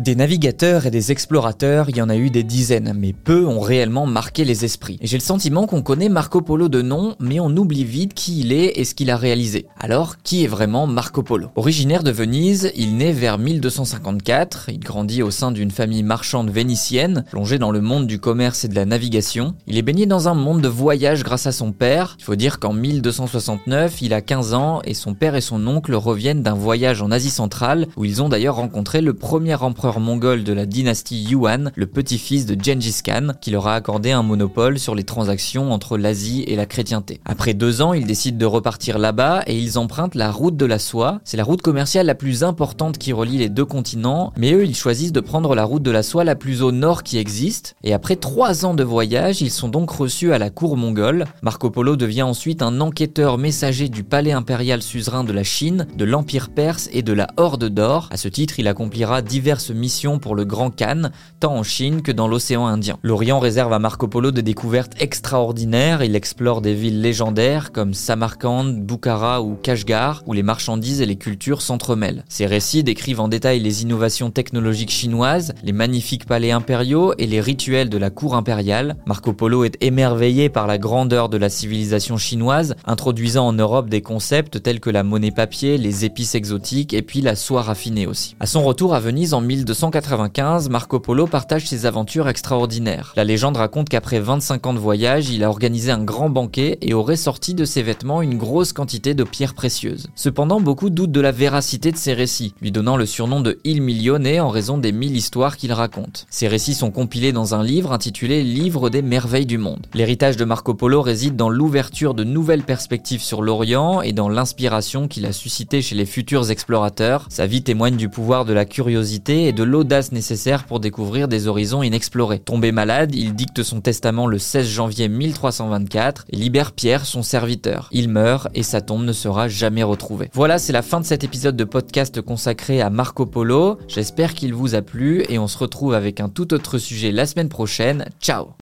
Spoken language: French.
Des navigateurs et des explorateurs, il y en a eu des dizaines, mais peu ont réellement marqué les esprits. J'ai le sentiment qu'on connaît Marco Polo de nom, mais on oublie vite qui il est et ce qu'il a réalisé. Alors, qui est vraiment Marco Polo? Originaire de Venise, il naît vers 1254, il grandit au sein d'une famille marchande vénitienne, plongée dans le monde du commerce et de la navigation. Il est baigné dans un monde de voyage grâce à son père. Il faut dire qu'en 1269, il a 15 ans et son père et son oncle reviennent d'un voyage en Asie centrale, où ils ont d'ailleurs rencontré le premier empereur mongol de la dynastie Yuan, le petit-fils de Genghis Khan, qui leur a accordé un monopole sur les transactions entre l'Asie et la chrétienté. Après deux ans, ils décident de repartir là-bas et ils empruntent la route de la soie. C'est la route commerciale la plus importante qui relie les deux continents, mais eux, ils choisissent de prendre la route de la soie la plus au nord qui existe. Et après trois ans de voyage, ils sont donc reçus à la cour mongole. Marco Polo devient ensuite un enquêteur messager du palais impérial suzerain de la Chine, de l'Empire perse et de la Horde d'Or. À ce titre, il accomplira diverses mission pour le Grand Khan, tant en Chine que dans l'océan Indien. L'Orient réserve à Marco Polo des découvertes extraordinaires, il explore des villes légendaires comme Samarkand, Bukhara ou Kashgar, où les marchandises et les cultures s'entremêlent. Ses récits décrivent en détail les innovations technologiques chinoises, les magnifiques palais impériaux et les rituels de la cour impériale. Marco Polo est émerveillé par la grandeur de la civilisation chinoise, introduisant en Europe des concepts tels que la monnaie papier, les épices exotiques et puis la soie raffinée aussi. À son retour à Venise en 1200, 1295, Marco Polo partage ses aventures extraordinaires. La légende raconte qu'après 25 ans de voyage, il a organisé un grand banquet et aurait sorti de ses vêtements une grosse quantité de pierres précieuses. Cependant, beaucoup doutent de la véracité de ses récits, lui donnant le surnom de Il Millionné en raison des mille histoires qu'il raconte. Ces récits sont compilés dans un livre intitulé Livre des merveilles du monde. L'héritage de Marco Polo réside dans l'ouverture de nouvelles perspectives sur l'Orient et dans l'inspiration qu'il a suscité chez les futurs explorateurs. Sa vie témoigne du pouvoir de la curiosité et de l'audace nécessaire pour découvrir des horizons inexplorés. Tombé malade, il dicte son testament le 16 janvier 1324 et libère Pierre, son serviteur. Il meurt et sa tombe ne sera jamais retrouvée. Voilà, c'est la fin de cet épisode de podcast consacré à Marco Polo. J'espère qu'il vous a plu et on se retrouve avec un tout autre sujet la semaine prochaine. Ciao